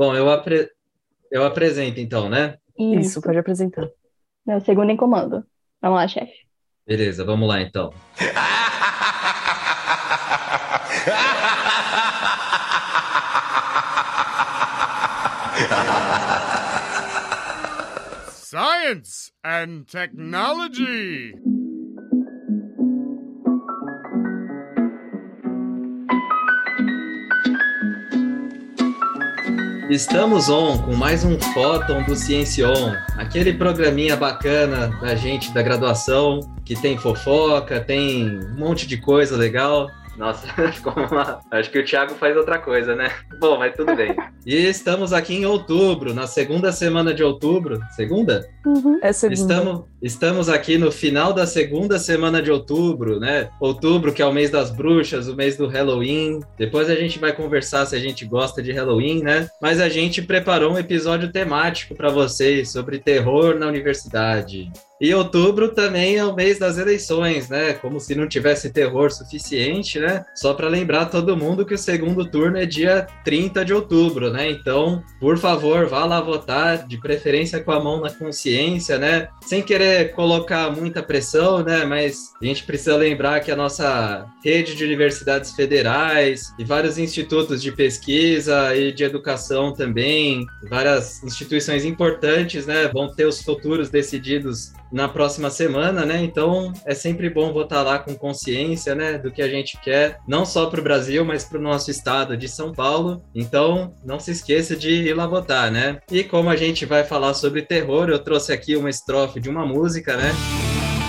Bom, eu, apre... eu apresento então, né? Isso, Isso pode apresentar. Meu segundo em comando. Vamos lá, chefe. Beleza, vamos lá então. Science and technology. Estamos on com mais um Fóton do Ciencion, aquele programinha bacana da gente da graduação, que tem fofoca, tem um monte de coisa legal. Nossa, uma... acho que o Thiago faz outra coisa, né? Bom, mas tudo bem. e estamos aqui em outubro, na segunda semana de outubro. Segunda? Uhum. É segunda. Estamos, estamos aqui no final da segunda semana de outubro, né? Outubro, que é o mês das bruxas, o mês do Halloween. Depois a gente vai conversar se a gente gosta de Halloween, né? Mas a gente preparou um episódio temático para vocês sobre terror na universidade. E outubro também é o mês das eleições, né? Como se não tivesse terror suficiente, né? Só para lembrar todo mundo que o segundo turno é dia 30 de outubro, né? Então, por favor, vá lá votar, de preferência com a mão na consciência, né? Sem querer colocar muita pressão, né? Mas a gente precisa lembrar que a nossa rede de universidades federais e vários institutos de pesquisa e de educação também, várias instituições importantes, né? Vão ter os futuros decididos na próxima semana, né? Então é sempre bom votar lá com consciência, né? Do que a gente quer, não só para o Brasil, mas para o nosso estado de São Paulo. Então não se esqueça de ir lá votar, né? E como a gente vai falar sobre terror, eu trouxe aqui uma estrofe de uma música, né?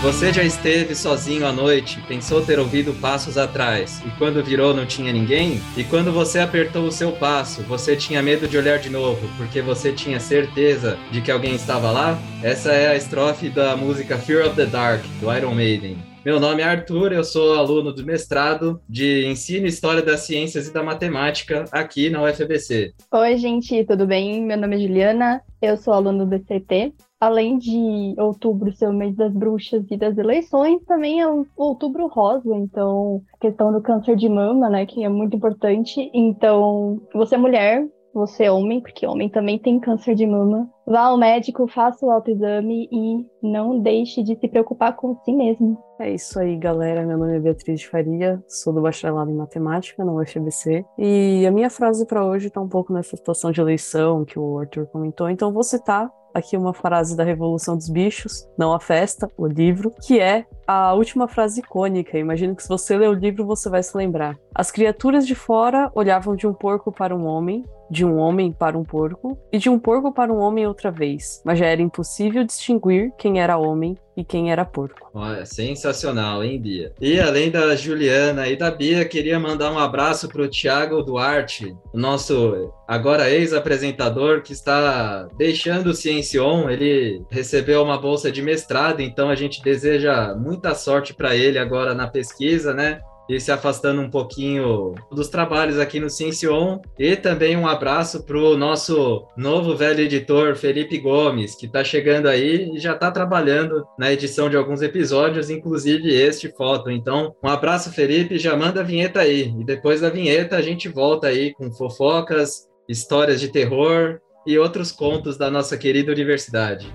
Você já esteve sozinho à noite, pensou ter ouvido passos atrás, e quando virou não tinha ninguém? E quando você apertou o seu passo, você tinha medo de olhar de novo, porque você tinha certeza de que alguém estava lá? Essa é a estrofe da música Fear of the Dark, do Iron Maiden. Meu nome é Arthur, eu sou aluno do mestrado de Ensino História das Ciências e da Matemática aqui na UFBC. Oi, gente, tudo bem? Meu nome é Juliana, eu sou aluno do CT além de outubro ser o mês das bruxas e das eleições, também é o outubro rosa, então, a questão do câncer de mama, né, que é muito importante. Então, você é mulher, você é homem, porque homem também tem câncer de mama, vá ao médico, faça o autoexame e não deixe de se preocupar com si mesmo. É isso aí, galera. Meu nome é Beatriz Faria, sou do bacharelado em matemática na UFBC. E a minha frase para hoje está um pouco nessa situação de eleição que o Arthur comentou, então vou citar aqui uma frase da Revolução dos Bichos, não a festa, o livro, que é a última frase icônica. Imagino que se você ler o livro você vai se lembrar. As criaturas de fora olhavam de um porco para um homem, de um homem para um porco, e de um porco para um homem outra vez, mas já era impossível distinguir quem era homem e quem era porco. Olha, sensacional, hein, Bia? E além da Juliana e da Bia, queria mandar um abraço para o Tiago Duarte, nosso agora ex-apresentador que está deixando o Ciencion. Ele recebeu uma bolsa de mestrado, então a gente deseja muita sorte para ele agora na pesquisa, né? E se afastando um pouquinho dos trabalhos aqui no Ciencion. E também um abraço para o nosso novo velho editor, Felipe Gomes, que está chegando aí e já está trabalhando na edição de alguns episódios, inclusive este foto. Então, um abraço, Felipe, já manda a vinheta aí. E depois da vinheta a gente volta aí com fofocas, histórias de terror e outros contos da nossa querida universidade.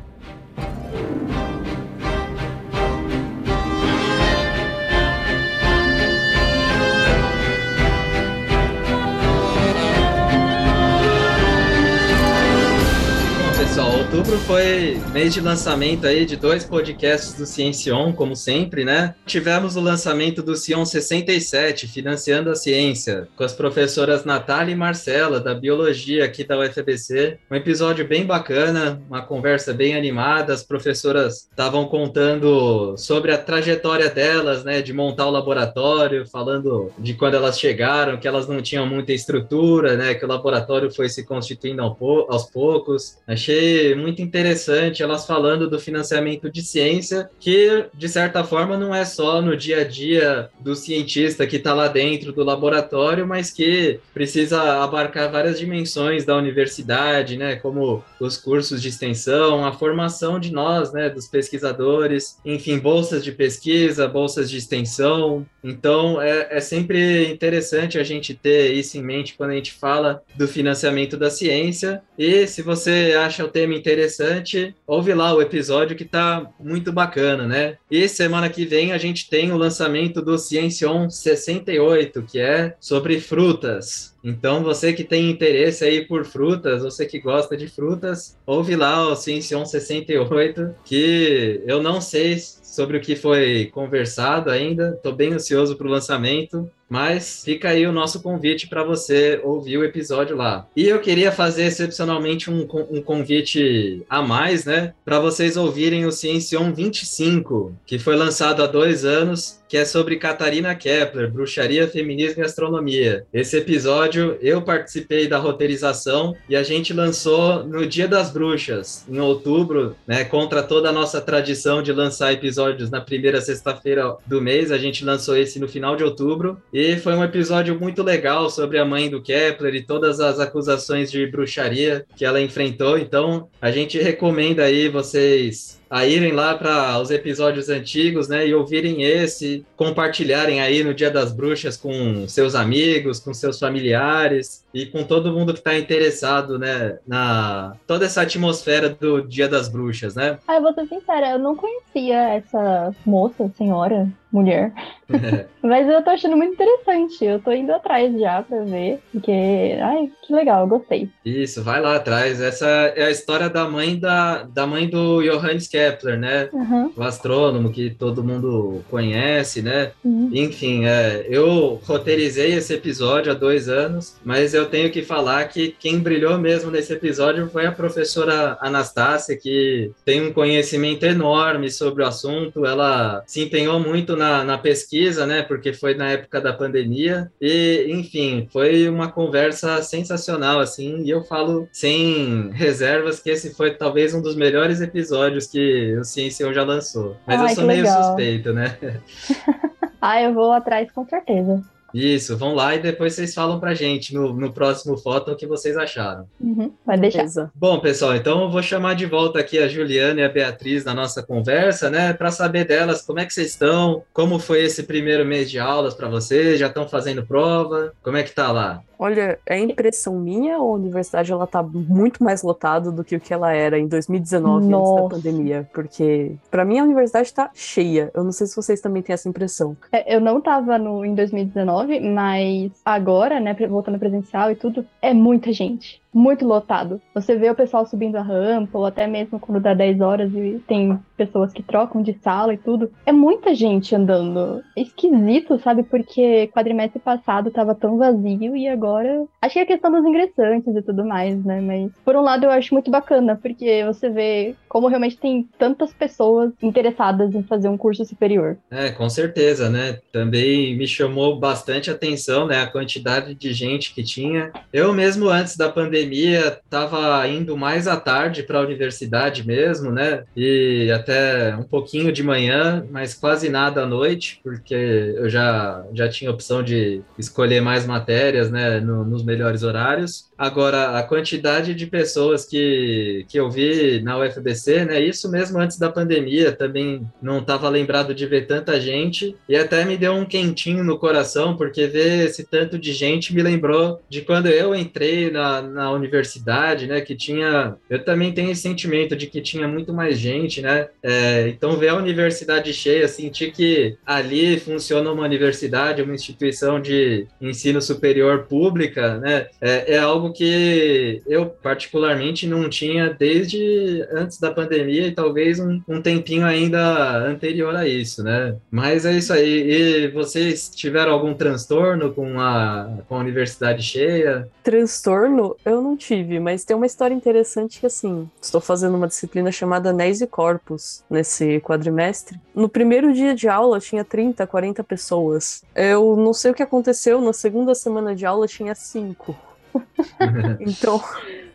Outubro foi mês de lançamento aí de dois podcasts do Ciencion, como sempre, né? Tivemos o lançamento do Cion 67, Financiando a Ciência, com as professoras Natália e Marcela, da Biologia aqui da UFBC. Um episódio bem bacana, uma conversa bem animada, as professoras estavam contando sobre a trajetória delas, né, de montar o laboratório, falando de quando elas chegaram, que elas não tinham muita estrutura, né, que o laboratório foi se constituindo aos poucos. Achei achei muito interessante elas falando do financiamento de ciência, que de certa forma não é só no dia a dia do cientista que está lá dentro do laboratório, mas que precisa abarcar várias dimensões da universidade, né, como os cursos de extensão, a formação de nós, né, dos pesquisadores, enfim, bolsas de pesquisa, bolsas de extensão. Então, é, é sempre interessante a gente ter isso em mente quando a gente fala do financiamento da ciência. E se você acha o tema interessante, ouve lá o episódio que está muito bacana, né? E semana que vem a gente tem o lançamento do Ciencion 68, que é sobre frutas. Então, você que tem interesse aí por frutas, você que gosta de frutas, ouve lá o Ciencion 68, que eu não sei sobre o que foi conversado ainda, estou bem ansioso para o lançamento. Mas fica aí o nosso convite para você ouvir o episódio lá. E eu queria fazer excepcionalmente um, um convite a mais, né? Para vocês ouvirem o Ciencion 25, que foi lançado há dois anos, que é sobre Catarina Kepler, bruxaria, feminismo e astronomia. Esse episódio eu participei da roteirização e a gente lançou no Dia das Bruxas, em outubro, né? Contra toda a nossa tradição de lançar episódios na primeira sexta-feira do mês, a gente lançou esse no final de outubro. E foi um episódio muito legal sobre a mãe do Kepler e todas as acusações de bruxaria que ela enfrentou. Então, a gente recomenda aí vocês a irem lá para os episódios antigos, né, e ouvirem esse, compartilharem aí no Dia das Bruxas com seus amigos, com seus familiares e com todo mundo que está interessado, né, na toda essa atmosfera do Dia das Bruxas, né? Ah, eu vou ser sincera, eu não conhecia essa moça, senhora, mulher. Mas eu tô achando muito interessante. Eu tô indo atrás já pra ver. Porque, ai, que legal, eu gostei. Isso, vai lá atrás. Essa é a história da mãe da, da mãe do Johannes Kepler, né? Uhum. O astrônomo que todo mundo conhece, né? Uhum. Enfim, é, eu roteirizei esse episódio há dois anos, mas eu tenho que falar que quem brilhou mesmo nesse episódio foi a professora Anastácia, que tem um conhecimento enorme sobre o assunto. Ela se empenhou muito na, na pesquisa, né? Porque foi na época da pandemia. E, enfim, foi uma conversa sensacional, assim. E eu falo sem reservas que esse foi talvez um dos melhores episódios que o Ciência já lançou. Mas Ai, eu sou meio legal. suspeito, né? Ah, eu vou atrás com certeza. Isso, vão lá e depois vocês falam pra gente no, no próximo foto o que vocês acharam. Uhum, Vai deixar. Beleza. Bom, pessoal, então eu vou chamar de volta aqui a Juliana e a Beatriz na nossa conversa, né, para saber delas como é que vocês estão, como foi esse primeiro mês de aulas para vocês, já estão fazendo prova, como é que tá lá? Olha, é impressão minha ou a universidade ela tá muito mais lotada do que o que ela era em 2019 antes Nossa. da pandemia? Porque pra mim a universidade tá cheia. Eu não sei se vocês também têm essa impressão. É, Eu não tava no, em 2019, mas agora, né, voltando presencial e tudo, é muita gente. Muito lotado. Você vê o pessoal subindo a rampa, ou até mesmo quando dá 10 horas e tem pessoas que trocam de sala e tudo. É muita gente andando. É esquisito, sabe? Porque quadrimestre passado tava tão vazio e agora. É a questão dos ingressantes e tudo mais, né? Mas por um lado eu acho muito bacana, porque você vê como realmente tem tantas pessoas interessadas em fazer um curso superior. É, com certeza, né? Também me chamou bastante atenção, né, a quantidade de gente que tinha. Eu mesmo antes da pandemia estava indo mais à tarde para a universidade mesmo, né? E até um pouquinho de manhã, mas quase nada à noite, porque eu já já tinha opção de escolher mais matérias, né, no- nos melhores horários. Agora, a quantidade de pessoas que, que eu vi na UFBC, né, isso mesmo antes da pandemia, também não estava lembrado de ver tanta gente, e até me deu um quentinho no coração, porque ver esse tanto de gente me lembrou de quando eu entrei na, na universidade, né, que tinha, eu também tenho esse sentimento de que tinha muito mais gente, né, é, então ver a universidade cheia, sentir que ali funciona uma universidade, uma instituição de ensino superior pública, né, é, é algo que eu particularmente não tinha desde antes da pandemia e talvez um, um tempinho ainda anterior a isso, né? Mas é isso aí. E vocês tiveram algum transtorno com a, com a universidade cheia? Transtorno eu não tive, mas tem uma história interessante que, assim, estou fazendo uma disciplina chamada Anéis e Corpus nesse quadrimestre. No primeiro dia de aula tinha 30, 40 pessoas. Eu não sei o que aconteceu, na segunda semana de aula tinha 5. Então,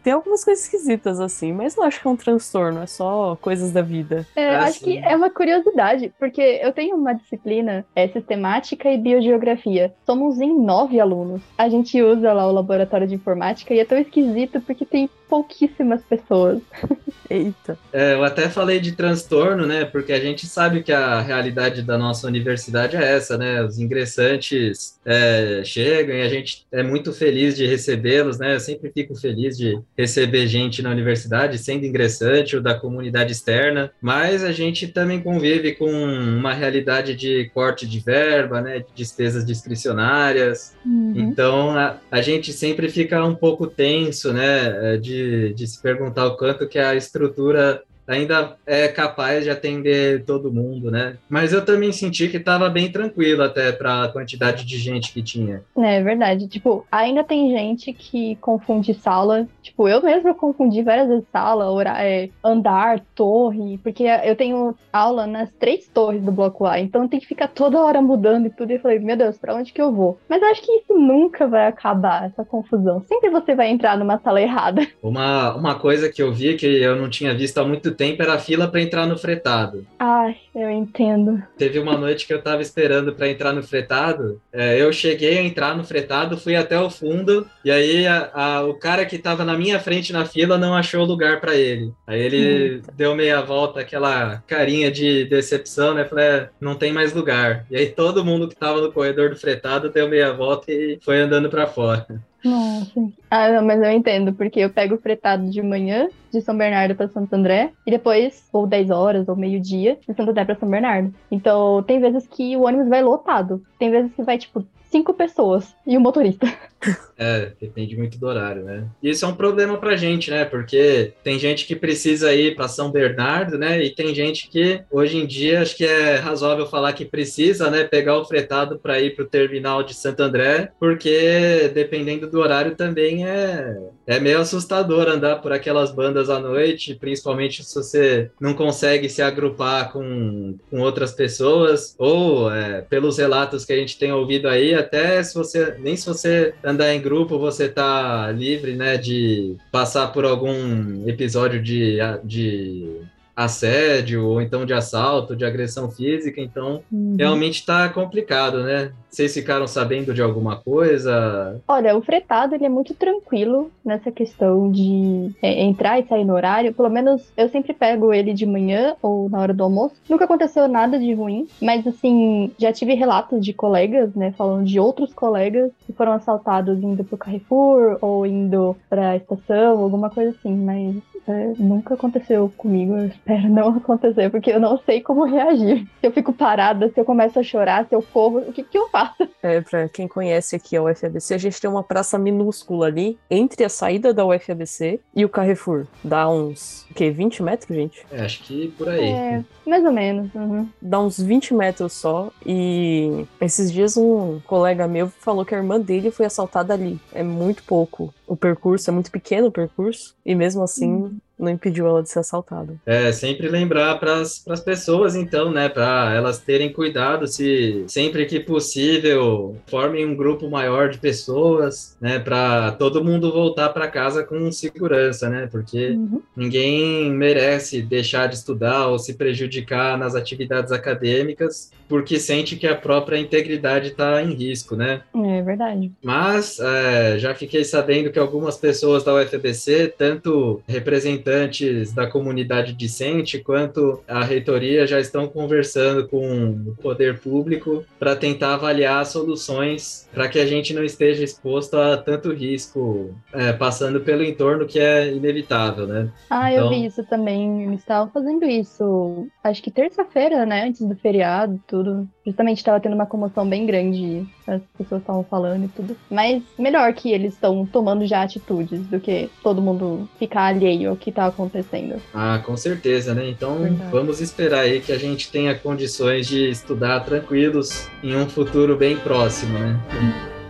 Tem algumas coisas esquisitas assim, mas não acho que é um transtorno, é só coisas da vida. É, Ah, acho sim. que é uma curiosidade, porque eu tenho uma disciplina, é sistemática e biogeografia. Somos em nove alunos. A gente usa lá o laboratório de informática e é tão esquisito porque tem pouquíssimas pessoas. Eita. É, eu até falei de transtorno, né? Porque a gente sabe que a realidade da nossa universidade é essa, né? Os ingressantes é, chegam e a gente é muito feliz de recebê-los, né? Eu sempre fico feliz de receber gente na universidade, sendo ingressante ou da comunidade externa, mas a gente também convive com uma realidade de corte de verba, né? De despesas discricionárias. Então a, a gente sempre fica um pouco tenso, né? De, de se perguntar o quanto que a estrutura ainda é capaz de atender todo mundo, né? Mas eu também senti que estava bem tranquilo até para a quantidade de gente que tinha. É verdade. Tipo, ainda tem gente que confunde sala. Tipo, eu mesma confundi várias vezes sala, é, andar, torre, porque eu tenho aula nas três torres do bloco A, então tem que ficar toda hora mudando e tudo. E eu falei, meu Deus, pra onde que eu vou? Mas eu acho que isso nunca vai acabar, essa confusão. Sempre você vai entrar numa sala errada. Uma, uma coisa que eu vi que eu não tinha visto há muito tempo era a fila para entrar no fretado. Ai, eu entendo. Teve uma noite que eu estava esperando para entrar no fretado. é, eu cheguei a entrar no fretado, fui até o fundo, e aí a- a- o cara que estava na minha frente na fila não achou lugar para ele. Aí ele deu meia volta, aquela carinha de decepção, né? Falei, é, não tem mais lugar. E aí todo mundo que estava no corredor do fretado deu meia volta e foi andando para fora. Nossa. Ah, não, mas eu entendo, porque eu pego fretado de manhã, de São Bernardo para Santo André, e depois, ou 10 horas, ou meio-dia, de Santo André para São Bernardo. Então, tem vezes que o ônibus vai lotado. Tem vezes que vai, tipo, cinco pessoas e o motorista. É, depende muito do horário, né? Isso é um problema pra gente, né? Porque tem gente que precisa ir para São Bernardo, né? E tem gente que hoje em dia acho que é razoável falar que precisa, né, pegar o fretado para ir para o terminal de Santo André, porque dependendo do horário também é é meio assustador andar por aquelas bandas à noite, principalmente se você não consegue se agrupar com, com outras pessoas, ou é, pelos relatos que a gente tem ouvido aí, até se você, nem se você andar em grupo, você tá livre, né, de passar por algum episódio de, de assédio, ou então de assalto, de agressão física, então realmente tá complicado, né? Vocês ficaram sabendo de alguma coisa? Olha, o fretado ele é muito tranquilo nessa questão de é, entrar e sair no horário. Pelo menos eu sempre pego ele de manhã ou na hora do almoço. Nunca aconteceu nada de ruim, mas assim, já tive relatos de colegas, né, falando de outros colegas que foram assaltados indo pro Carrefour ou indo pra estação, alguma coisa assim, mas é, nunca aconteceu comigo. Eu espero não acontecer, porque eu não sei como reagir. Se eu fico parada, se eu começo a chorar, se eu corro, o que, que eu faço? É, pra quem conhece aqui a UFABC, a gente tem uma praça minúscula ali entre a saída da UFABC e o Carrefour. Dá uns, o quê, 20 metros, gente? É, acho que por aí. É, mais ou menos. uhum. Dá uns 20 metros só. E esses dias um colega meu falou que a irmã dele foi assaltada ali. É muito pouco. O percurso é muito pequeno o percurso. E mesmo assim, não impediu ela de ser assaltada. É, sempre lembrar para as pessoas, então, né, para elas terem cuidado, se sempre que possível, formem um grupo maior de pessoas, né, para todo mundo voltar para casa com segurança, né, porque Uhum. ninguém merece deixar de estudar ou se prejudicar nas atividades acadêmicas porque sente que a própria integridade está em risco, né? É verdade. Mas é, já fiquei sabendo que algumas pessoas da UFBC, tanto representantes da comunidade discente quanto a reitoria, já estão conversando com o poder público para tentar avaliar soluções para que a gente não esteja exposto a tanto risco é, passando pelo entorno que é inevitável, né? Ah, eu Então- vi isso também. Eles estavam fazendo isso, acho que terça-feira, né? Antes do feriado, tudo. Justamente estava tendo uma comoção bem grande. As pessoas estavam falando e tudo. Mas melhor que eles estão tomando já atitudes do que todo mundo ficar alheio ao que tá acontecendo. Ah, com certeza, né? Então Verdade. vamos esperar aí que a gente tenha condições de estudar tranquilos em um futuro bem próximo, né?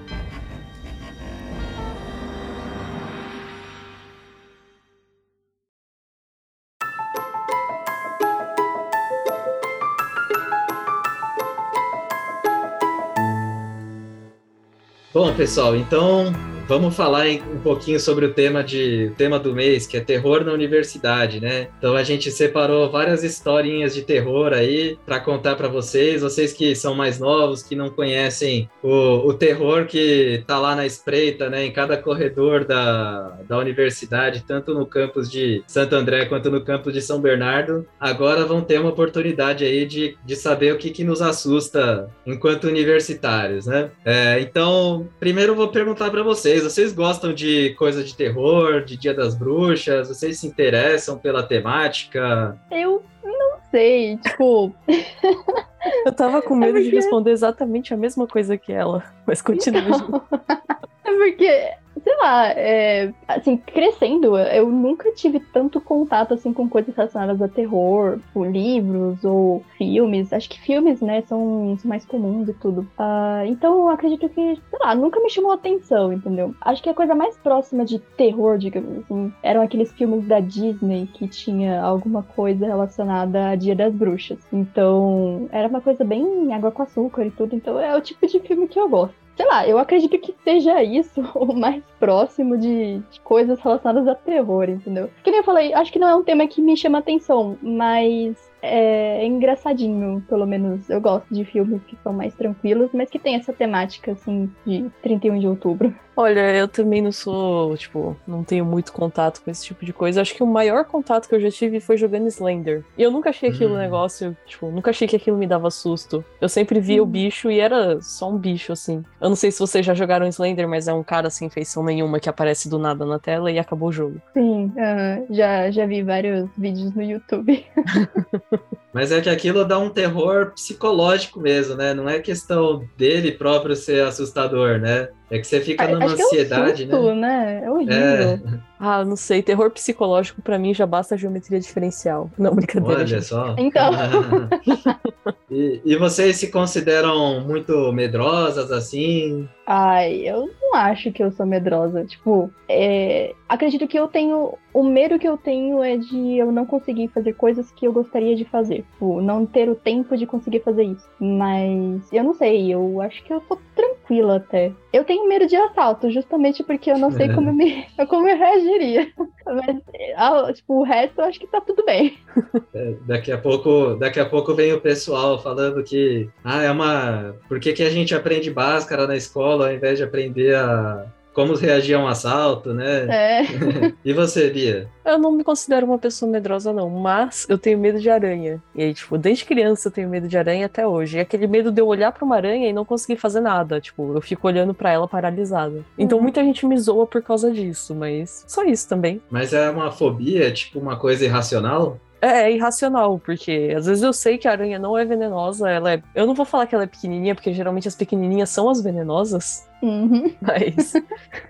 Bom, pessoal, então vamos falar um pouquinho sobre o tema de tema do mês, que é terror na universidade, né? Então a gente separou várias historinhas de terror aí para contar para vocês, vocês que são mais novos, que não conhecem o, o terror que tá lá na espreita, né? Em cada corredor da, da universidade, tanto no campus de Santo André quanto no campus de São Bernardo. Agora vão ter uma oportunidade aí de, de saber o que, que nos assusta enquanto universitários, né? É, então, primeiro eu vou perguntar para vocês: vocês gostam de coisa de terror, de Dia das Bruxas? Vocês se interessam pela temática? Eu não sei, tipo. Eu tava com medo é porque... de responder exatamente a mesma coisa que ela, mas continua. Então... é porque sei lá, é, assim, crescendo, eu nunca tive tanto contato, assim, com coisas relacionadas a terror, por livros ou filmes. Acho que filmes, né, são, são mais comuns e tudo. Uh, então, eu acredito que, sei lá, nunca me chamou atenção, entendeu? Acho que a coisa mais próxima de terror, digamos assim, eram aqueles filmes da Disney que tinha alguma coisa relacionada a Dia das Bruxas. Então, era uma coisa bem água com açúcar e tudo. Então, é o tipo de filme que eu gosto sei lá, eu acredito que seja isso o mais próximo de, de, coisas relacionadas a terror, entendeu? Que nem eu falei, acho que não é um tema que me chama atenção, mas é engraçadinho, pelo menos. Eu gosto de filmes que são mais tranquilos, mas que tem essa temática, assim, de 31 de outubro. Olha, eu também não sou, tipo, não tenho muito contato com esse tipo de coisa. Acho que o maior contato que eu já tive foi jogando Slender. E eu nunca achei aquilo um hum. negócio, tipo, nunca achei que aquilo me dava susto. Eu sempre via hum. o bicho e era só um bicho, assim. Eu não sei se vocês já jogaram Slender, mas é um cara sem feição nenhuma que aparece do nada na tela e acabou o jogo. Sim, uh, já, já vi vários vídeos no YouTube. Mas é que aquilo dá um terror psicológico mesmo, né? Não é questão dele próprio ser assustador, né? É que você fica numa ansiedade, é um susto, né? né? É horrível. É. Ah, não sei. Terror psicológico para mim já basta a geometria diferencial. Não, brincadeira. Olha gente. só. Então. e, e vocês se consideram muito medrosas assim? Ai, eu não acho que eu sou medrosa. Tipo, é... acredito que eu tenho. O medo que eu tenho é de eu não conseguir fazer coisas que eu gostaria de fazer. Tipo, não ter o tempo de conseguir fazer isso. Mas eu não sei, eu acho que eu tô tranquila até. Eu tenho medo de assalto, justamente porque eu não sei como, eu me, como eu reagiria. Mas, tipo, o resto eu acho que tá tudo bem. É, daqui a pouco, daqui a pouco vem o pessoal falando que ah, é uma. Por que, que a gente aprende báscara na escola ao invés de aprender a como reagir a um assalto, né? É. e você, Bia? Eu não me considero uma pessoa medrosa, não, mas eu tenho medo de aranha. E aí, tipo, desde criança eu tenho medo de aranha até hoje. E aquele medo de eu olhar para uma aranha e não conseguir fazer nada. Tipo, eu fico olhando para ela paralisada. Então uhum. muita gente me zoa por causa disso, mas só isso também. Mas é uma fobia, tipo, uma coisa irracional? É, é, irracional, porque às vezes eu sei que a aranha não é venenosa, ela é. Eu não vou falar que ela é pequenininha, porque geralmente as pequenininhas são as venenosas. Uhum. Mas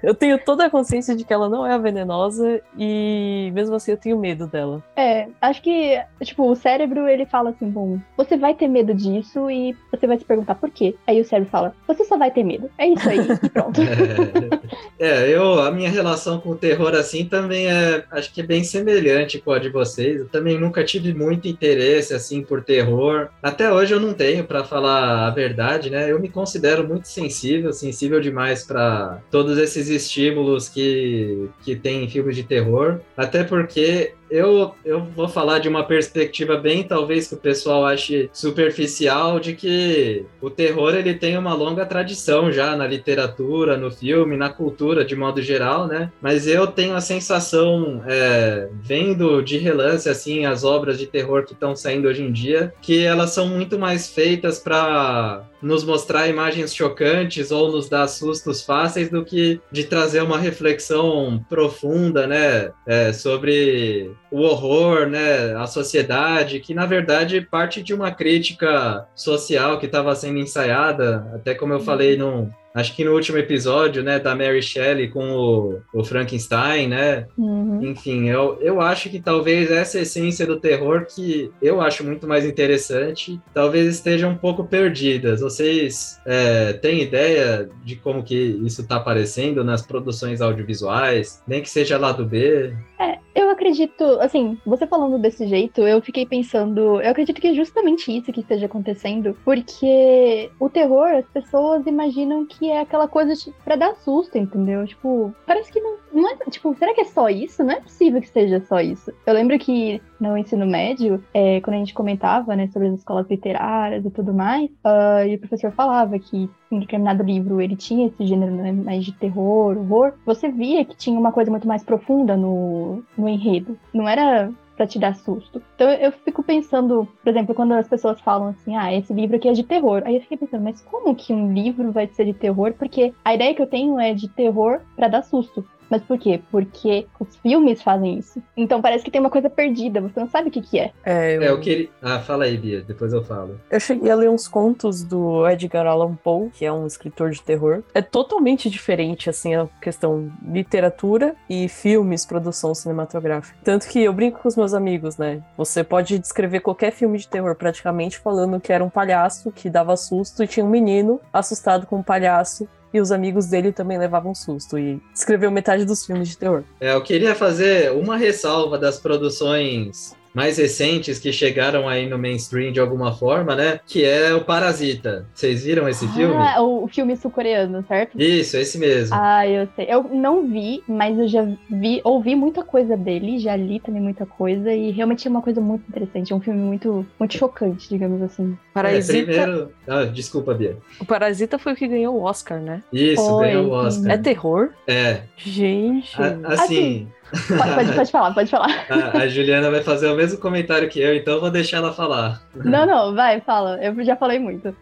eu tenho toda a consciência de que ela não é a venenosa e mesmo assim eu tenho medo dela. É, acho que, tipo, o cérebro ele fala assim: bom, você vai ter medo disso e você vai se perguntar por quê. Aí o cérebro fala: você só vai ter medo. É isso aí e pronto. é, eu, a minha relação com o terror assim também é, acho que é bem semelhante com a de vocês. Eu também nunca tive muito interesse assim por terror. Até hoje eu não tenho, para falar a verdade, né? Eu me considero muito sensível, sensível demais para todos esses estímulos que, que tem em filmes de terror. Até porque eu, eu vou falar de uma perspectiva bem, talvez, que o pessoal ache superficial, de que o terror ele tem uma longa tradição já na literatura, no filme, na cultura de modo geral, né? Mas eu tenho a sensação, é, vendo de relance, assim, as obras de terror que estão saindo hoje em dia, que elas são muito mais feitas para nos mostrar imagens chocantes ou nos dar sustos fáceis do que de trazer uma reflexão profunda, né, é, sobre o horror, né, a sociedade, que na verdade parte de uma crítica social que estava sendo ensaiada, até como eu falei num, Acho que no último episódio, né, da Mary Shelley com o, o Frankenstein, né? Uhum. Enfim, eu, eu acho que talvez essa essência do terror que eu acho muito mais interessante, talvez esteja um pouco perdidas. Vocês é, têm ideia de como que isso está aparecendo nas produções audiovisuais? Nem que seja lá do B? É, eu acredito, assim, você falando desse jeito, eu fiquei pensando, eu acredito que é justamente isso que esteja acontecendo, porque o terror, as pessoas imaginam que é aquela coisa tipo, pra dar susto, entendeu? Tipo, parece que não, não é, tipo, será que é só isso? Não é possível que seja só isso. Eu lembro que no ensino médio, é, quando a gente comentava, né, sobre as escolas literárias e tudo mais, uh, e o professor falava que em determinado livro ele tinha esse gênero né, mais de terror, horror, você via que tinha uma coisa muito mais profunda no, no enredo. Não era para te dar susto. Então eu fico pensando, por exemplo, quando as pessoas falam assim, ah, esse livro aqui é de terror. Aí eu fiquei pensando, mas como que um livro vai ser de terror? Porque a ideia que eu tenho é de terror para dar susto. Mas por quê? Porque os filmes fazem isso. Então parece que tem uma coisa perdida, você não sabe o que, que é. É, eu... É o que ele. Ah, fala aí, Bia, depois eu falo. Eu cheguei a ler uns contos do Edgar Allan Poe, que é um escritor de terror. É totalmente diferente, assim, a questão literatura e filmes, produção cinematográfica. Tanto que eu brinco com os meus amigos, né? Você pode descrever qualquer filme de terror praticamente falando que era um palhaço que dava susto e tinha um menino assustado com um palhaço e os amigos dele também levavam susto e escreveu metade dos filmes de terror. É, eu queria fazer uma ressalva das produções mais recentes que chegaram aí no mainstream de alguma forma, né? Que é o Parasita. Vocês viram esse ah, filme? O filme sul-coreano, certo? Isso, esse mesmo. Ah, eu sei. Eu não vi, mas eu já vi, ouvi muita coisa dele, já li também muita coisa e realmente é uma coisa muito interessante. É um filme muito, muito chocante, digamos assim. Parasita. É, primeiro... ah, desculpa, Bia. O Parasita foi o que ganhou o Oscar, né? Isso, Foi. ganhou o Oscar. É terror? É. Gente. A- assim, Pode, pode, pode falar, pode falar. a, a Juliana vai fazer o mesmo comentário que eu, então vou deixar ela falar. Não, não, vai, fala. Eu já falei muito.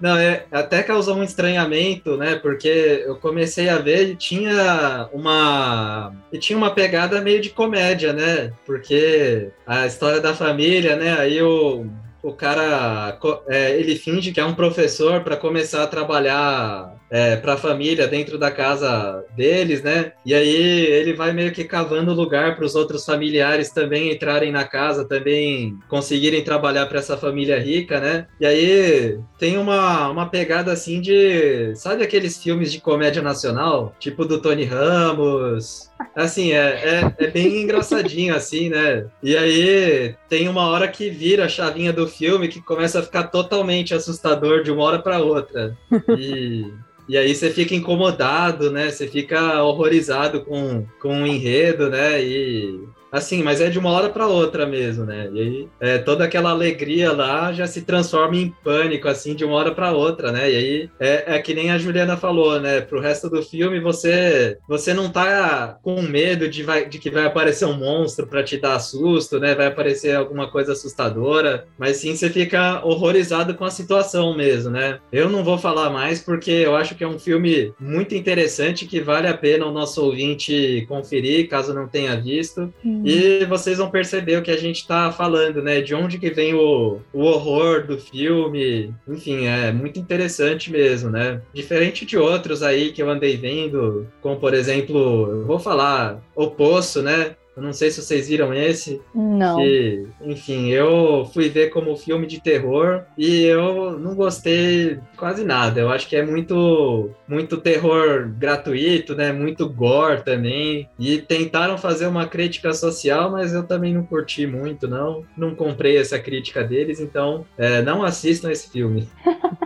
Não, é, até causou um estranhamento, né? Porque eu comecei a ver e tinha uma. E tinha uma pegada meio de comédia, né? Porque a história da família, né? Aí o. O cara, é, ele finge que é um professor para começar a trabalhar é, para a família dentro da casa deles, né? E aí ele vai meio que cavando lugar para os outros familiares também entrarem na casa, também conseguirem trabalhar para essa família rica, né? E aí tem uma, uma pegada assim de. Sabe aqueles filmes de comédia nacional? Tipo do Tony Ramos. Assim, é, é, é bem engraçadinho, assim, né? E aí tem uma hora que vira a chavinha do filme que começa a ficar totalmente assustador de uma hora para outra. E. E aí você fica incomodado, né? Você fica horrorizado com, com o enredo, né? E assim, mas é de uma hora para outra mesmo, né? E aí é, toda aquela alegria lá já se transforma em pânico, assim, de uma hora para outra, né? E aí é, é que nem a Juliana falou, né? Pro resto do filme você você não tá com medo de, vai, de que vai aparecer um monstro para te dar susto, né? Vai aparecer alguma coisa assustadora, mas sim você fica horrorizado com a situação mesmo, né? Eu não vou falar mais porque eu acho que é um filme muito interessante que vale a pena o nosso ouvinte conferir, caso não tenha visto. E vocês vão perceber o que a gente tá falando, né? De onde que vem o, o horror do filme. Enfim, é muito interessante mesmo, né? Diferente de outros aí que eu andei vendo, como por exemplo, eu vou falar O Poço, né? Eu não sei se vocês viram esse. Não. Que, enfim, eu fui ver como filme de terror e eu não gostei quase nada. Eu acho que é muito, muito terror gratuito, né? Muito gore também. E tentaram fazer uma crítica social, mas eu também não curti muito, não. Não comprei essa crítica deles, então é, não assistam esse filme.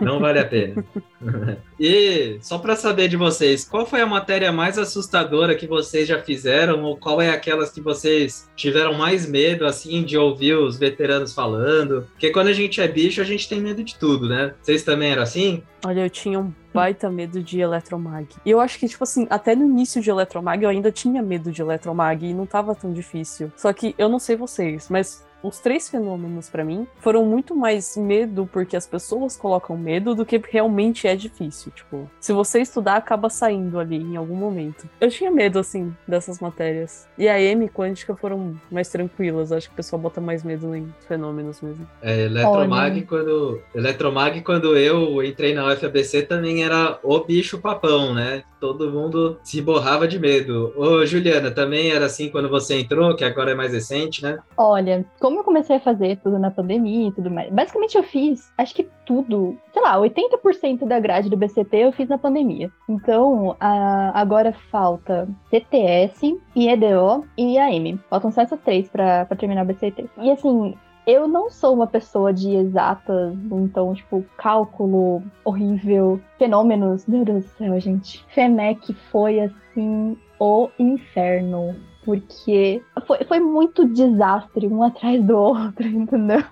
Não vale a pena. e só para saber de vocês, qual foi a matéria mais assustadora que vocês já fizeram ou qual é aquelas que vocês tiveram mais medo assim de ouvir os veteranos falando? Porque quando a gente é bicho, a gente tem medo de tudo, né? Vocês também eram assim? Olha, eu tinha um baita medo de Eletromag. E eu acho que, tipo assim, até no início de Eletromag eu ainda tinha medo de Eletromag e não tava tão difícil. Só que eu não sei vocês, mas os três fenômenos pra mim foram muito mais medo porque as pessoas colocam medo do que realmente é difícil. Tipo, se você estudar, acaba saindo ali em algum momento. Eu tinha medo, assim, dessas matérias. E a M e quântica foram mais tranquilas. Acho que o pessoal bota mais medo em fenômenos mesmo. É, Eletromag, Olha. quando, Eletromag, quando eu entrei na UFABC, também era o bicho papão, né? Todo mundo se borrava de medo. Ô, Juliana, também era assim quando você entrou, que agora é mais recente, né? Olha, como eu comecei a fazer tudo na pandemia e tudo mais, basicamente eu fiz, acho que tudo, sei lá, 80% da grade do BCT eu fiz na pandemia. Então, a, agora falta CTS, IEDO e IAM. Faltam só essas três pra terminar o BCT. E assim, eu não sou uma pessoa de exatas, então, tipo, cálculo horrível, fenômenos. Meu Deus do céu, gente. FEMEC foi assim o inferno. Porque foi, foi muito desastre um atrás do outro, entendeu?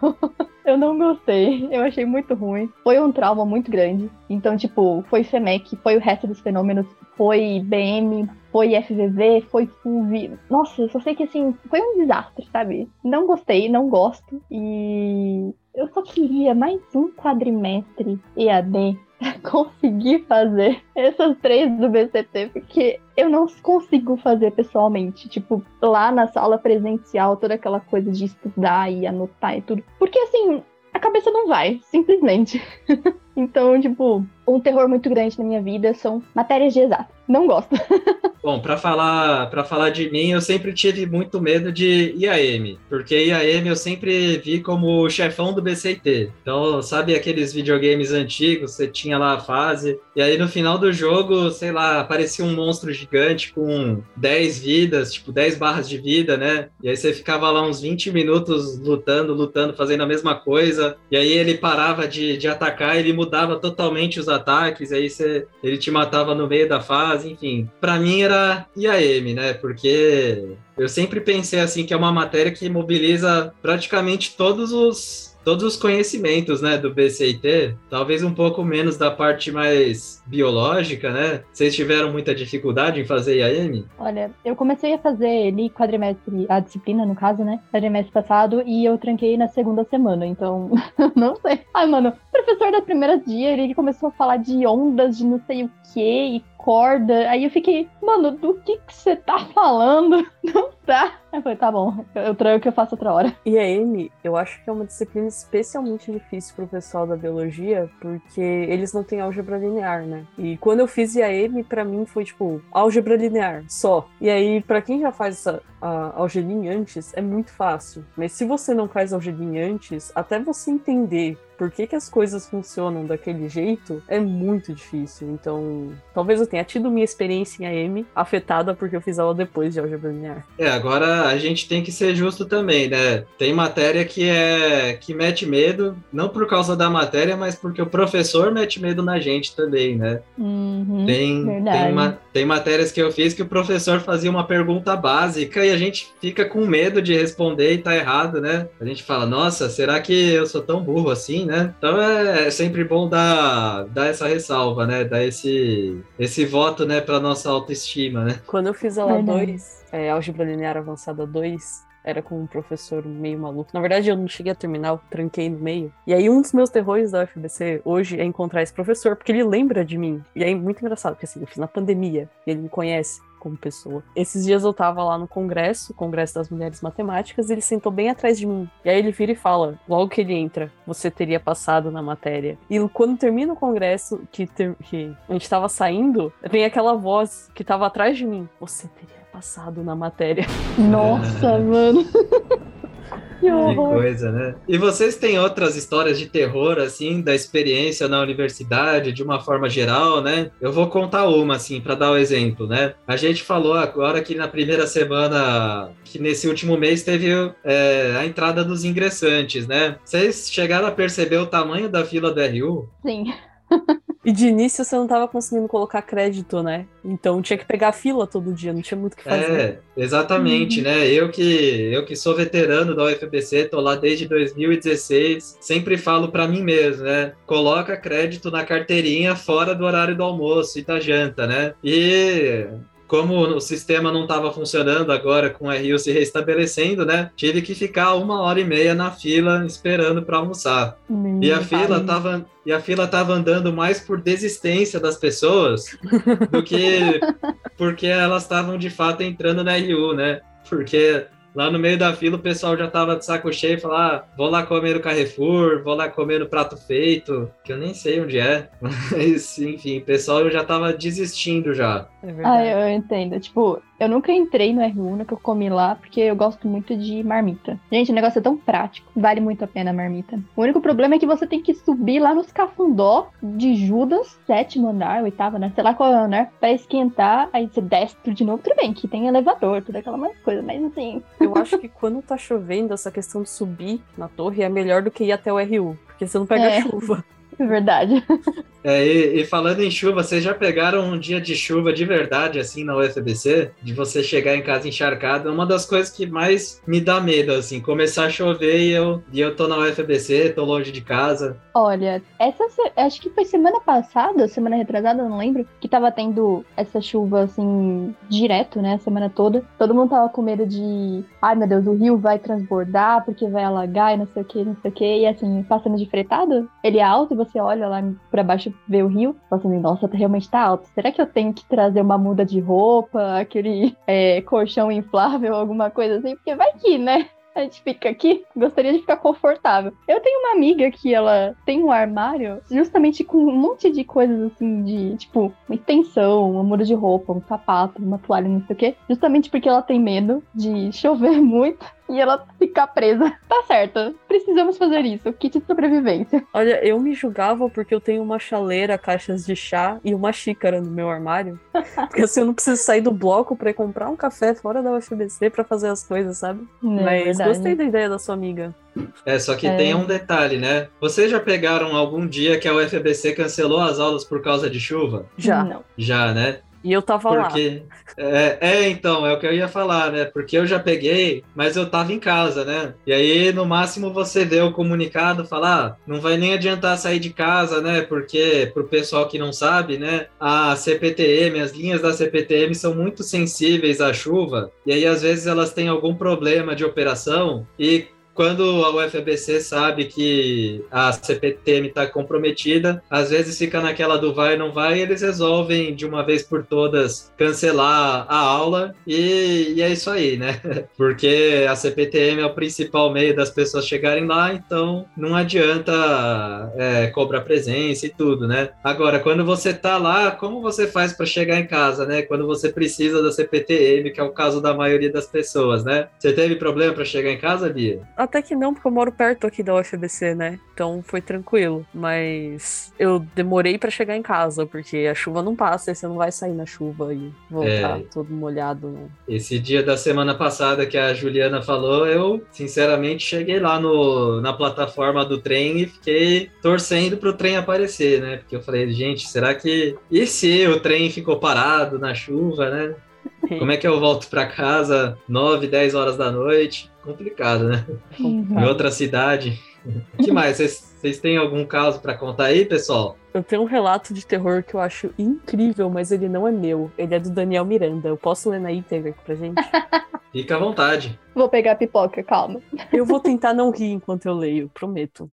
Eu não gostei, eu achei muito ruim. Foi um trauma muito grande. Então, tipo, foi FEMEC, foi o resto dos fenômenos, foi BM, foi FVV, foi FUV. Nossa, eu só sei que assim, foi um desastre, sabe? Não gostei, não gosto. E eu só queria mais um quadrimestre EAD conseguir fazer essas três do BCT, porque eu não consigo fazer pessoalmente. Tipo, lá na sala presencial, toda aquela coisa de estudar e anotar e tudo. Porque assim, a cabeça não vai, simplesmente. então, tipo, um terror muito grande na minha vida são matérias de exato. Não gosto. Bom, para falar para falar de mim, eu sempre tive muito medo de IAM, porque IAM eu sempre vi como o chefão do BCT. Então, sabe aqueles videogames antigos, você tinha lá a fase, e aí no final do jogo, sei lá, aparecia um monstro gigante com 10 vidas, tipo 10 barras de vida, né? E aí você ficava lá uns 20 minutos lutando, lutando, fazendo a mesma coisa, e aí ele parava de, de atacar, ele mudava totalmente os ataques, aí você, ele te matava no meio da fase, enfim. Para mim era IAM, né? Porque eu sempre pensei assim que é uma matéria que mobiliza praticamente todos os todos os conhecimentos, né, do BCIT, talvez um pouco menos da parte mais biológica, né? Vocês tiveram muita dificuldade em fazer IAM? Olha, eu comecei a fazer ele quadrimestre, a disciplina, no caso, né? Quadrimestre passado, e eu tranquei na segunda semana, então não sei. Ai, mano, o professor da primeira dia, ele começou a falar de ondas, de não sei o que, e corda. Aí eu fiquei, mano, do que que você tá falando? Não tá. Aí eu falei, tá bom, eu trago que eu faço outra hora. E a M, eu acho que é uma disciplina especialmente difícil pro pessoal da biologia, porque eles não têm álgebra linear, né? E quando eu fiz IAM, para mim foi tipo álgebra linear, só. E aí, para quem já faz essa a algelinha antes, é muito fácil. Mas se você não faz algelinha antes, até você entender por que, que as coisas funcionam daquele jeito é muito difícil. Então, talvez eu tenha tido minha experiência em AM afetada porque eu fiz aula depois de álgebra linear. É, agora a gente tem que ser justo também, né? Tem matéria que é que mete medo, não por causa da matéria, mas porque o professor mete medo na gente também, né? Uhum, tem, tem, ma tem matérias que eu fiz que o professor fazia uma pergunta básica e a gente fica com medo de responder e tá errado, né? A gente fala, nossa, será que eu sou tão burro assim, né? Então é, é sempre bom dar, dar essa ressalva, né? Dar esse, esse voto, né, pra nossa autoestima, né? Quando eu fiz aula 2, é, álgebra linear avançada 2, era com um professor meio maluco. Na verdade, eu não cheguei a terminar, eu tranquei no meio. E aí, um dos meus terrores da UFBC hoje é encontrar esse professor, porque ele lembra de mim. E é muito engraçado, porque assim, eu fiz na pandemia, e ele me conhece como pessoa. Esses dias eu tava lá no congresso, Congresso das Mulheres Matemáticas, e ele sentou bem atrás de mim. E aí ele vira e fala, logo que ele entra, você teria passado na matéria. E quando termina o congresso, que, ter, que a gente tava saindo, vem aquela voz que tava atrás de mim, você teria passado na matéria. Nossa, mano. Que Que coisa, né? E vocês têm outras histórias de terror, assim, da experiência na universidade, de uma forma geral, né? Eu vou contar uma, assim, para dar o um exemplo, né? A gente falou agora que na primeira semana, que nesse último mês teve é, a entrada dos ingressantes, né? Vocês chegaram a perceber o tamanho da fila do RU? Sim. E de início você não tava conseguindo colocar crédito, né? Então tinha que pegar fila todo dia, não tinha muito o que fazer. É, exatamente, uhum. né? Eu que, eu que sou veterano da UFBC, tô lá desde 2016, sempre falo para mim mesmo, né? Coloca crédito na carteirinha fora do horário do almoço e da janta, né? E como o sistema não estava funcionando agora com o RU se restabelecendo, né? Tive que ficar uma hora e meia na fila esperando para almoçar. e a fila tava e a fila tava andando mais por desistência das pessoas do que porque elas estavam de fato entrando na RU, né? Porque Lá no meio da fila o pessoal já tava de saco cheio e falou: ah, vou lá comer no Carrefour, vou lá comer no prato feito, que eu nem sei onde é. Mas, enfim, o pessoal já tava desistindo já. É ah, eu entendo. Tipo, Eu nunca entrei no R1, nunca comi lá, porque eu gosto muito de marmita. Gente, o negócio é tão prático. Vale muito a pena a marmita. O único problema é que você tem que subir lá nos cafundó de Judas, sétimo andar, oitavo, né? Sei lá qual é o andar, pra esquentar, aí você desce tudo de novo. Tudo bem, que tem elevador, tudo aquela mais coisa, mas assim. Eu acho que quando tá chovendo, essa questão de subir na torre é melhor do que ir até o RU, porque você não pega É. chuva. É verdade. É, e, e falando em chuva, vocês já pegaram um dia de chuva de verdade, assim, na UFBC? De você chegar em casa encharcado? É uma das coisas que mais me dá medo, assim, começar a chover e eu, e eu tô na UFBC, tô longe de casa. Olha, essa acho que foi semana passada, semana retrasada, não lembro, que tava tendo essa chuva assim direto, né, a semana toda. Todo mundo tava com medo de, ai meu Deus, o rio vai transbordar porque vai alagar e não sei o que, não sei o que. E assim, passando de fretado, ele é alto e você olha lá pra baixo ver o rio, fala assim, nossa, tá- realmente tá alto. Será que eu tenho que trazer uma muda de roupa, aquele é, colchão inflável, alguma coisa assim? Porque vai que, né? A gente fica aqui, gostaria de ficar confortável. Eu tenho uma amiga que ela tem um armário justamente com um monte de coisas assim, de tipo, uma extensão, uma muda de roupa, um sapato, uma toalha, não sei o quê. Justamente porque ela tem medo de chover muito e ela ficar presa. Tá certo, precisamos fazer isso. Kit de sobrevivência. Olha, eu me julgava porque eu tenho uma chaleira, caixas de chá e uma xícara no meu armário. Porque assim, eu não preciso sair do bloco pra ir comprar um café fora da UFBC pra fazer as coisas, sabe? Mas gostei da ideia da sua amiga. É, só que É. tem um detalhe, né? Vocês já pegaram algum dia que a UFBC cancelou as aulas por causa de chuva? Já. Não. Já, né? E eu tava lá. Porque. É, é, então, é o que eu ia falar, né? Porque eu já peguei, mas eu tava em casa, né? E aí, no máximo, você vê o comunicado falar, ah, não vai nem adiantar sair de casa, né? Porque, pro pessoal que não sabe, né? A CPTM, as linhas da CPTM são muito sensíveis à chuva, e aí, às vezes, elas têm algum problema de operação e. Quando a UFBC sabe que a CPTM está comprometida, às vezes fica naquela do vai não vai, e eles resolvem de uma vez por todas cancelar a aula e, e é isso aí, né? Porque a CPTM é o principal meio das pessoas chegarem lá, então não adianta é, cobrar presença e tudo, né? Agora, quando você tá lá, como você faz para chegar em casa, né? Quando você precisa da CPTM, que é o caso da maioria das pessoas, né? Você teve problema para chegar em casa, Bia? Até que não, porque eu moro perto aqui da UFBC, né? Então foi tranquilo. Mas eu demorei pra chegar em casa, porque a chuva não passa e você não vai sair na chuva e voltar É. todo molhado, né? Esse dia da semana passada que a Juliana falou, eu sinceramente cheguei lá no, na plataforma do trem e fiquei torcendo pro trem aparecer, né? Porque eu falei, gente, será que. E se o trem ficou parado na chuva, né? Como é que eu volto pra casa 9, 10 horas da noite? Complicado, né? Em outra cidade. O que mais? Vocês vocês têm algum caso pra contar aí, pessoal? Eu tenho um relato de terror que eu acho incrível, mas ele não é meu. Ele é do Daniel Miranda. Eu posso ler na íntegra aqui pra gente? Fica à vontade. Vou pegar a pipoca, calma. Eu vou tentar não rir enquanto eu leio, prometo.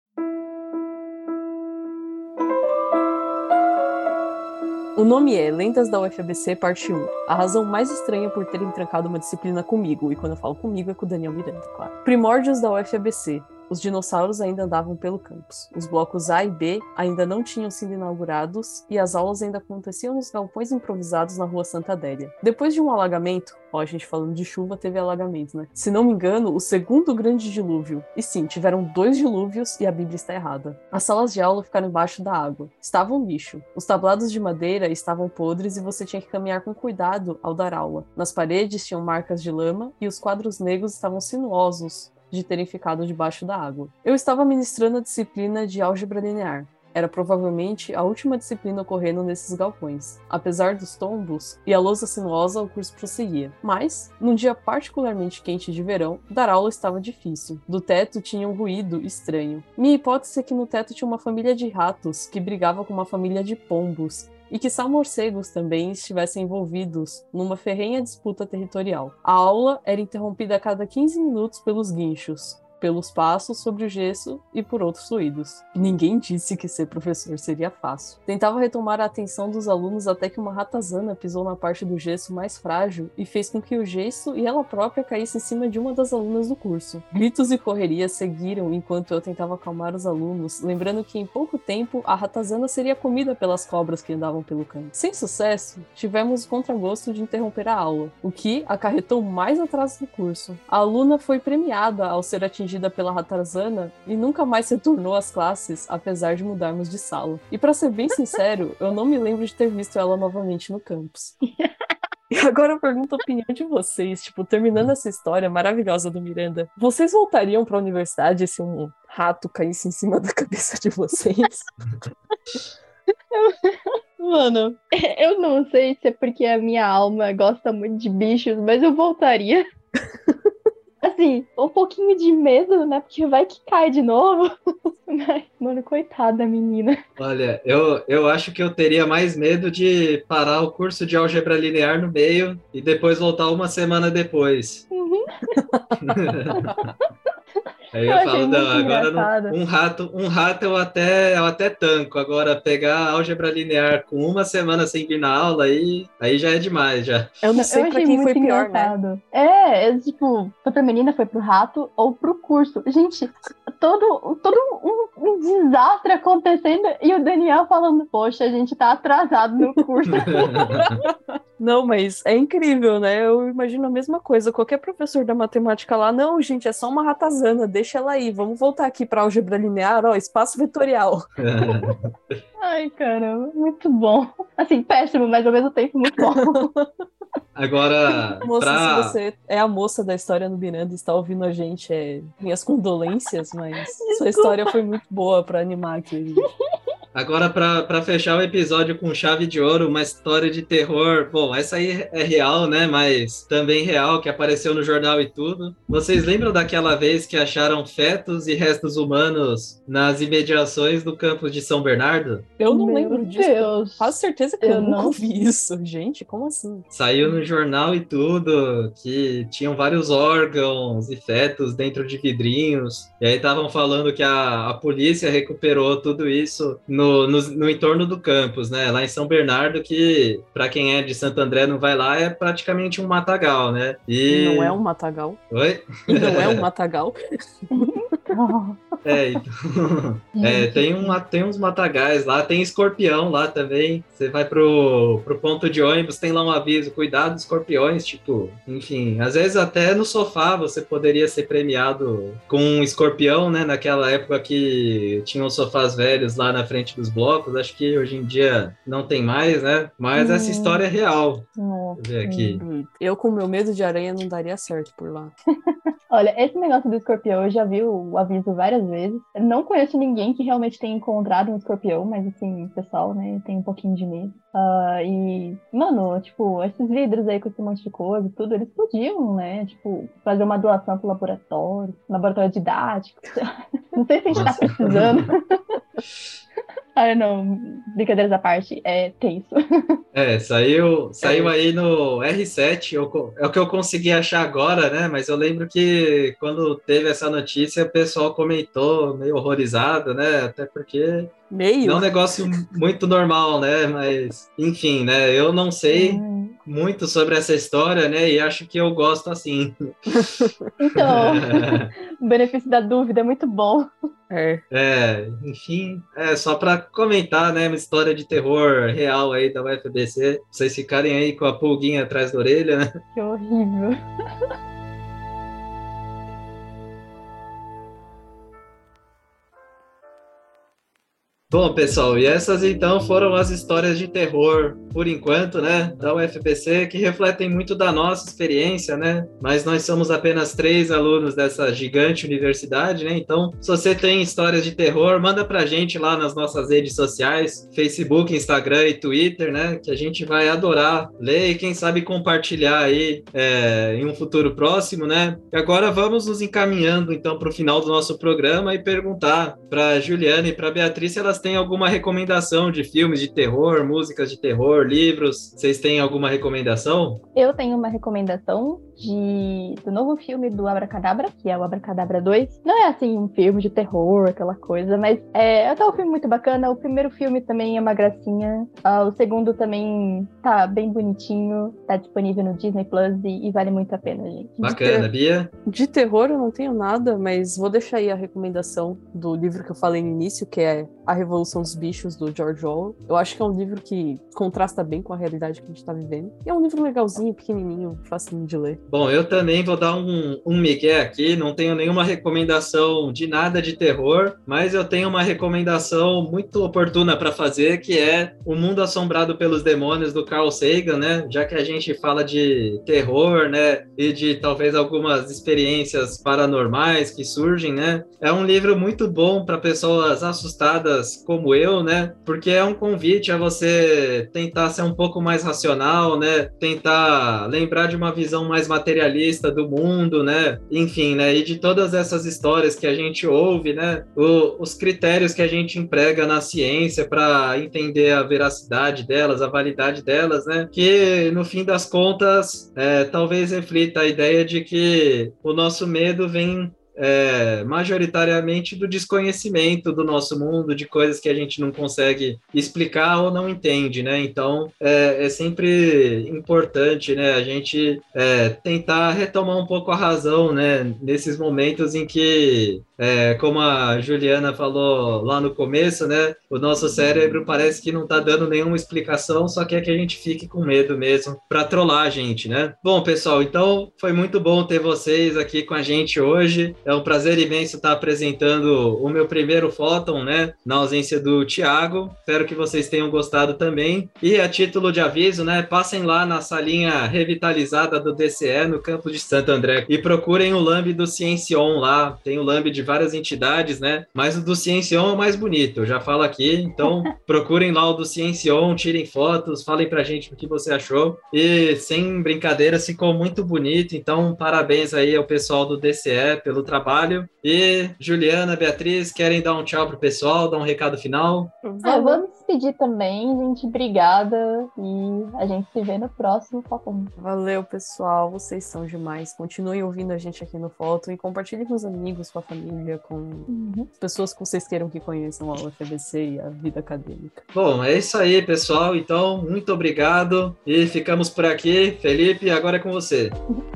O nome é Lendas da UFABC, parte 1. A razão mais estranha por terem trancado uma disciplina comigo, e quando eu falo comigo é com o Daniel Miranda, claro. Primórdios da UFABC. Os dinossauros ainda andavam pelo campus. Os blocos A e B ainda não tinham sido inaugurados e as aulas ainda aconteciam nos galpões improvisados na rua Santa Adélia. Depois de um alagamento, ó, a gente falando de chuva, teve alagamento, né? Se não me engano, o segundo grande dilúvio. E sim, tiveram dois dilúvios e a Bíblia está errada. As salas de aula ficaram embaixo da água. Estavam um lixo. Os tablados de madeira estavam podres e você tinha que caminhar com cuidado ao dar aula. Nas paredes tinham marcas de lama e os quadros negros estavam sinuosos de terem ficado debaixo da água. Eu estava ministrando a disciplina de álgebra linear. Era provavelmente a última disciplina ocorrendo nesses galpões. Apesar dos tombos e a lousa sinuosa, o curso prosseguia. Mas, num dia particularmente quente de verão, dar aula estava difícil. Do teto tinha um ruído estranho. Minha hipótese é que no teto tinha uma família de ratos que brigava com uma família de pombos e que só morcegos também estivessem envolvidos numa ferrenha disputa territorial. A aula era interrompida a cada 15 minutos pelos guinchos, pelos passos sobre o gesso e por outros fluidos. Ninguém disse que ser professor seria fácil. Tentava retomar a atenção dos alunos até que uma ratazana pisou na parte do gesso mais frágil e fez com que o gesso e ela própria caísse em cima de uma das alunas do curso. Gritos e correrias seguiram enquanto eu tentava acalmar os alunos, lembrando que em pouco tempo a ratazana seria comida pelas cobras que andavam pelo canto. Sem sucesso, tivemos o contragosto de interromper a aula, o que acarretou mais atraso no curso. A aluna foi premiada ao ser atingida pela ratazana e nunca mais retornou às classes, apesar de mudarmos de sala. E para ser bem sincero, eu não me lembro de ter visto ela novamente no campus. E agora eu pergunto a opinião de vocês, tipo, terminando essa história maravilhosa do Miranda, vocês voltariam para a universidade se um rato caísse em cima da cabeça de vocês? Mano, eu não sei se é porque a minha alma gosta muito de bichos, mas eu voltaria. assim, um pouquinho de medo, né? Porque vai que cai de novo. Mano, coitada da menina. Olha, eu, eu acho que eu teria mais medo de parar o curso de álgebra linear no meio e depois voltar uma semana depois. Uhum. Aí eu, eu falo, não, agora não, um rato, um rato eu até, eu até tanco. Agora pegar álgebra linear com uma semana sem vir na aula aí, aí já é demais já. Eu não sei eu pra quem foi pior, né? É, é, tipo, foi pra menina, foi pro rato ou pro curso. Gente, todo, todo um, um desastre acontecendo e o Daniel falando, poxa, a gente tá atrasado no curso. não, mas é incrível, né? Eu imagino a mesma coisa. Qualquer professor da matemática lá, não, gente, é só uma ratazana, deixa ela aí. Vamos voltar aqui para álgebra linear, ó, espaço vetorial. Ai, caramba, muito bom. Assim, péssimo, mas ao mesmo tempo muito bom. Agora, moça, pra... se você é a moça da história no Miranda e está ouvindo a gente, é minhas condolências, mas Desculpa. sua história foi muito boa para animar aqui. Agora, para fechar o episódio com chave de ouro, uma história de terror. Bom, essa aí é real, né? Mas também real, que apareceu no jornal e tudo. Vocês lembram daquela vez que acharam fetos e restos humanos nas imediações do campus de São Bernardo? Eu não Meu lembro disso. Deus. Faço certeza que eu, eu não vi isso. Gente, como assim? Saiu no jornal e tudo, que tinham vários órgãos e fetos dentro de vidrinhos. E aí estavam falando que a, a polícia recuperou tudo isso no no, no, no, entorno do campus, né? Lá em São Bernardo, que para quem é de Santo André não vai lá, é praticamente um matagal, né? E... Não é um matagal. Oi? Não é um matagal. É, então, é, tem, uma, tem uns matagais lá, tem escorpião lá também. Você vai pro, pro ponto de ônibus, tem lá um aviso, cuidado escorpiões, tipo, enfim, às vezes até no sofá você poderia ser premiado com um escorpião, né? Naquela época que tinham sofás velhos lá na frente dos blocos, acho que hoje em dia não tem mais, né? Mas hum. essa história é real. Hum. ver aqui. Eu com meu medo de aranha não daria certo por lá. Olha, esse negócio do escorpião, eu já vi o aviso várias vezes. Eu não conheço ninguém que realmente tenha encontrado um escorpião, mas assim, pessoal, né, tem um pouquinho de medo. Uh, e, mano, tipo, esses vidros aí com esse monte de coisa, tudo, eles podiam, né, tipo, fazer uma doação pro laboratório, laboratório didático. Não sei se a gente tá Nossa. tá precisando. Ah, não, brincadeiras à parte, é tenso. É, saiu, saiu é. aí no R7, eu, é o que eu consegui achar agora, né? Mas eu lembro que quando teve essa notícia, o pessoal comentou meio horrorizado, né? Até porque Meio. Não é um negócio muito normal, né? Mas, enfim, né? Eu não sei hum. muito sobre essa história, né? E acho que eu gosto assim. então, o benefício da dúvida é muito bom. É. é, enfim, é só para comentar, né, uma história de terror real aí da UFBC, vocês ficarem aí com a pulguinha atrás da orelha, né? Que horrível. Bom, pessoal, e essas então foram as histórias de terror, por enquanto, né, da UFPC, que refletem muito da nossa experiência, né? Mas nós somos apenas três alunos dessa gigante universidade, né? Então, se você tem histórias de terror, manda pra gente lá nas nossas redes sociais, Facebook, Instagram e Twitter, né? Que a gente vai adorar ler e quem sabe compartilhar aí é, em um futuro próximo, né? E agora vamos nos encaminhando então para o final do nosso programa e perguntar para Juliana e para Beatriz se elas têm alguma recomendação de filmes de terror, músicas de terror, livros? Vocês têm alguma recomendação? Eu tenho uma recomendação de, do novo filme do Abracadabra, que é o Abracadabra 2. Não é assim um filme de terror, aquela coisa, mas é até um filme muito bacana. O primeiro filme também é uma gracinha. Uh, o segundo também tá bem bonitinho, tá disponível no Disney Plus e, e vale muito a pena, gente. Bacana, Bia. De terror eu não tenho nada, mas vou deixar aí a recomendação do livro que eu falei no início, que é A Revolução dos Bichos, do George Orwell. Eu acho que é um livro que contrasta bem com a realidade que a gente tá vivendo. E é um livro legalzinho, pequenininho, facinho de ler. Bom, eu também vou dar um, um migué aqui, não tenho nenhuma recomendação de nada de terror, mas eu tenho uma recomendação muito oportuna para fazer, que é O Mundo Assombrado pelos Demônios, do Carl Sagan, né? Já que a gente fala de terror, né? E de talvez algumas experiências paranormais que surgem, né? É um livro muito bom para pessoas assustadas como eu, né? Porque é um convite a você tentar ser um pouco mais racional, né? Tentar lembrar de uma visão mais materialista do mundo, né? Enfim, né? E de todas essas histórias que a gente ouve, né? O, os critérios que a gente emprega na ciência para entender a veracidade delas, a validade delas, né? Que no fim das contas, é, talvez reflita a ideia de que o nosso medo vem é, majoritariamente do desconhecimento do nosso mundo, de coisas que a gente não consegue explicar ou não entende, né? Então é, é sempre importante, né? A gente é, tentar retomar um pouco a razão, né? Nesses momentos em que é, como a Juliana falou lá no começo, né? O nosso cérebro parece que não tá dando nenhuma explicação, só quer que a gente fique com medo mesmo para trollar a gente, né? Bom, pessoal, então foi muito bom ter vocês aqui com a gente hoje. É um prazer imenso estar apresentando o meu primeiro Fóton, né? Na ausência do Tiago. Espero que vocês tenham gostado também. E a título de aviso, né? Passem lá na salinha revitalizada do DCE no campus de Santo André e procurem o Lamb do Ciencion lá. Tem o Lamb de várias entidades, né? Mas o do Ciencion é o mais bonito, eu já falo aqui. Então, procurem lá o do Ciencion, tirem fotos, falem pra gente o que você achou. E sem brincadeira, ficou muito bonito. Então, parabéns aí ao pessoal do DCE pelo trabalho. E Juliana, Beatriz, querem dar um tchau pro pessoal, dar um recado final? É, vamos despedir também, gente. Obrigada. E a gente se vê no próximo Foto. Valeu, pessoal. Vocês são demais. Continuem ouvindo a gente aqui no Foto e compartilhem com os amigos, com a família, com uhum. pessoas que vocês queiram que conheçam a UFBC e a vida acadêmica. Bom, é isso aí, pessoal. Então, muito obrigado e ficamos por aqui. Felipe, agora é com você.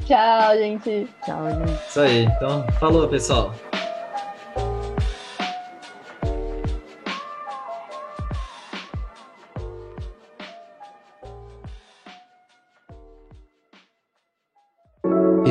Tchau, gente. Tchau, gente. Isso aí. Então, falou, pessoal.